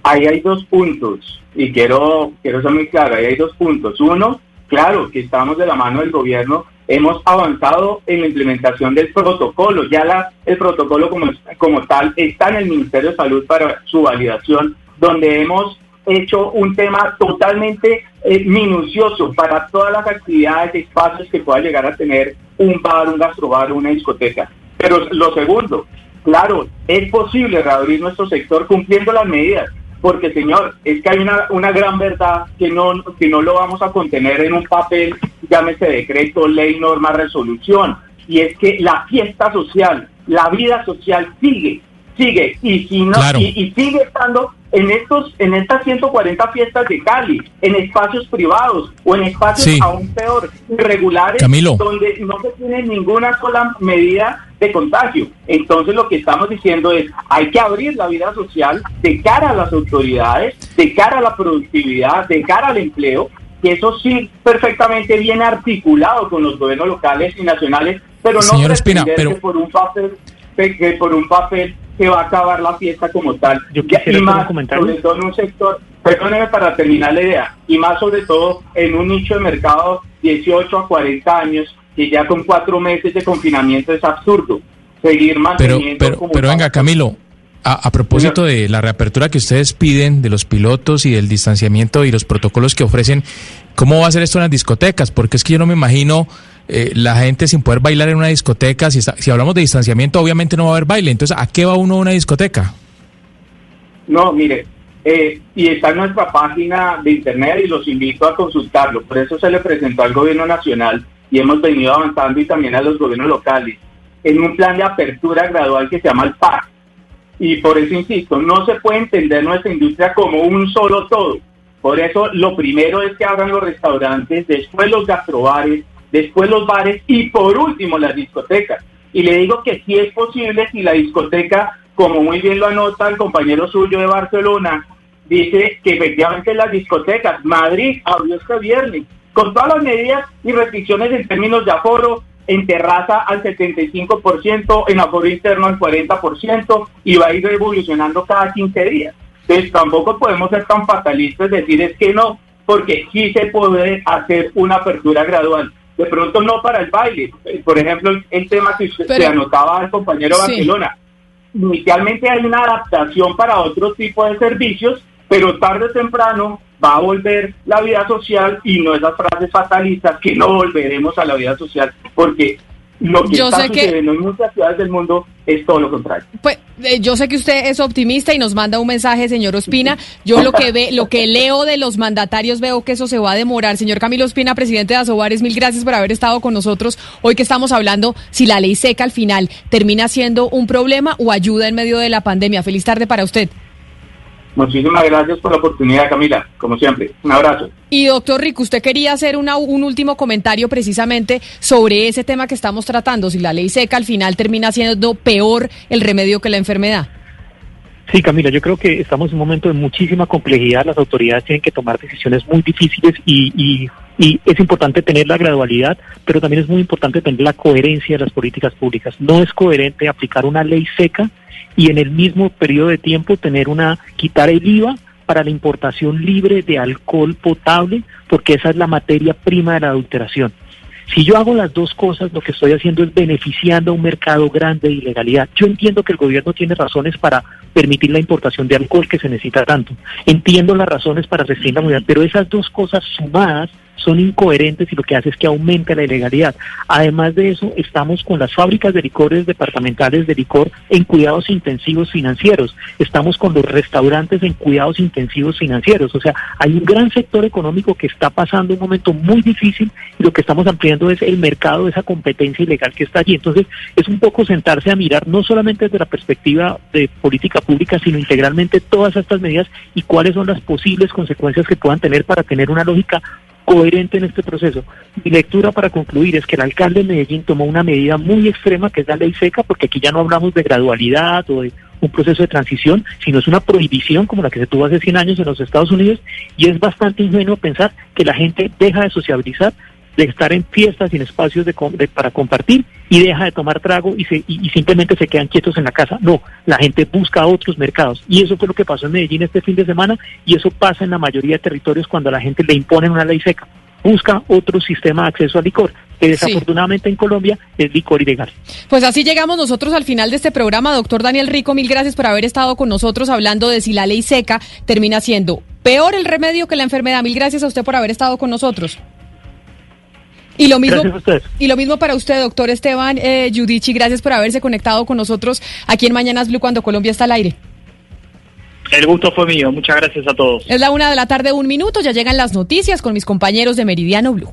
Ahí hay dos puntos y quiero, quiero ser muy claro, ahí hay dos puntos. Uno, claro que estamos de la mano del gobierno hemos avanzado en la implementación del protocolo. Ya la, el protocolo como, como tal está en el Ministerio de Salud para su validación, donde hemos hecho un tema totalmente eh, minucioso para todas las actividades, espacios que pueda llegar a tener un bar, un gastrobar, una discoteca. Pero lo segundo, claro, es posible reabrir nuestro sector cumpliendo las medidas porque señor, es que hay una, una gran verdad que no, que no lo vamos a contener en un papel, llámese decreto, ley, norma, resolución, y es que la fiesta social, la vida social sigue, sigue, y si no, y, sigue estando en estos, en estas 140 fiestas de Cali, en espacios privados o en espacios aún peor, irregulares, donde no se tiene ninguna sola medida de contagio. Entonces lo que estamos diciendo es, hay que abrir la vida social de cara a las autoridades, de cara a la productividad, de cara al empleo, que eso sí perfectamente viene articulado con los gobiernos locales y nacionales, pero no Señor Espina, pero... por un papel que por un papel que va a acabar la fiesta como tal. Yo quisiera y más, sobre todo en un sector, perdóneme para terminar la idea, y más sobre todo en un nicho de mercado 18 a 40 años que ya con cuatro meses de confinamiento es absurdo. Seguir manteniendo. Pero, pero, pero venga, Camilo. A, propósito de la reapertura que ustedes piden de los pilotos y del distanciamiento y los protocolos que ofrecen, ¿cómo va a ser esto en las discotecas? Porque es que yo no me imagino eh, la gente sin poder bailar en una discoteca. Si, si hablamos de distanciamiento, obviamente no va a haber baile. Entonces, ¿a qué va uno a una discoteca? No, mire, eh, y está en nuestra página de internet y los invito a consultarlo. Por eso se le presentó al gobierno nacional y hemos venido avanzando y también a los gobiernos locales en un plan de apertura gradual que se llama el PAC. Y por eso insisto, no se puede entender nuestra industria como un solo todo. Por eso lo primero es que abran los restaurantes, después los gastrobares, después los bares y por último las discotecas. Y le digo que sí es posible si la discoteca, como muy bien lo anota el compañero suyo de Barcelona, dice que efectivamente las discotecas, Madrid abrió este viernes, con todas las medidas y restricciones en términos de aforo, en terraza al 75%, en aforo interno al 40% y va a ir evolucionando cada 15 días. Entonces tampoco podemos ser tan fatalistas, decir es que no, porque sí se puede hacer una apertura gradual. De pronto no para el baile. Por ejemplo, el, tema que usted se anotaba el compañero Barcelona. Inicialmente hay una adaptación para otro tipo de servicios, pero tarde o temprano va a volver la vida social y no esas frases fatalistas que no volveremos a la vida social porque lo que está sucediendo en muchas ciudades del mundo es todo lo contrario. Pues eh, yo sé que usted es optimista y nos manda un mensaje, señor Ospina. Yo lo que ve, lo que leo de los mandatarios veo que eso se va a demorar. Señor Camilo Ospina, presidente de Asobares, mil gracias por haber estado con nosotros hoy que estamos hablando si la ley seca al final termina siendo un problema o ayuda en medio de la pandemia. Feliz tarde para usted. Muchísimas gracias por la oportunidad, Camila, como siempre. Un abrazo. Y doctor Rico, usted quería hacer una, un último comentario precisamente sobre ese tema que estamos tratando, si la ley seca al final termina siendo peor el remedio que la enfermedad. Sí, Camila, yo creo que estamos en un momento de muchísima complejidad. Las autoridades tienen que tomar decisiones muy difíciles y, y, y, es importante tener la gradualidad, pero también es muy importante tener la coherencia de las políticas públicas. No es coherente aplicar una ley seca y en el mismo periodo de tiempo tener una quitar el IVA para la importación libre de alcohol potable, porque esa es la materia prima de la adulteración. Si yo hago las dos cosas, lo que estoy haciendo es beneficiando a un mercado grande de ilegalidad. Yo entiendo que el gobierno tiene razones para permitir la importación de alcohol que se necesita tanto. Entiendo las razones para restringir la movilidad, pero esas dos cosas sumadas son incoherentes y lo que hace es que aumente la ilegalidad. Además de eso, estamos con las fábricas de licores departamentales de licor en cuidados intensivos financieros. Estamos con los restaurantes en cuidados intensivos financieros. O sea, hay un gran sector económico que está pasando un momento muy difícil y lo que estamos ampliando es el mercado esa competencia ilegal que está allí. Entonces, es un poco sentarse a mirar no solamente desde la perspectiva de política pública, sino integralmente todas estas medidas y cuáles son las posibles consecuencias que puedan tener para tener una lógica coherente en este proceso. Mi lectura para concluir es que el alcalde de Medellín tomó una medida muy extrema, que es la ley seca, porque aquí ya no hablamos de gradualidad o de un proceso de transición, sino es una prohibición como la que se tuvo hace 100 años en los Estados Unidos, y es bastante ingenuo pensar que la gente deja de sociabilizar, de estar en fiestas y en espacios de, para compartir y deja de tomar trago y, se, y, simplemente se quedan quietos en la casa. No, la gente busca otros mercados. Y eso fue lo que pasó en Medellín este fin de semana y eso pasa en la mayoría de territorios cuando a la gente le imponen una ley seca. Busca otro sistema de acceso al licor, que desafortunadamente en Colombia es licor ilegal. Pues así llegamos nosotros al final de este programa. Doctor Daniel Rico, mil gracias por haber estado con nosotros hablando de si la ley seca termina siendo peor el remedio que la enfermedad. Mil gracias a usted por haber estado con nosotros. Y lo mismo, y lo mismo para usted, doctor Esteban eh, Giudici. Gracias por haberse conectado con nosotros aquí en Mañanas Blue cuando Colombia está al aire. El gusto fue mío. Muchas gracias a todos. Es la una de la tarde, un minuto. Ya llegan las noticias con mis compañeros de Meridiano Blue.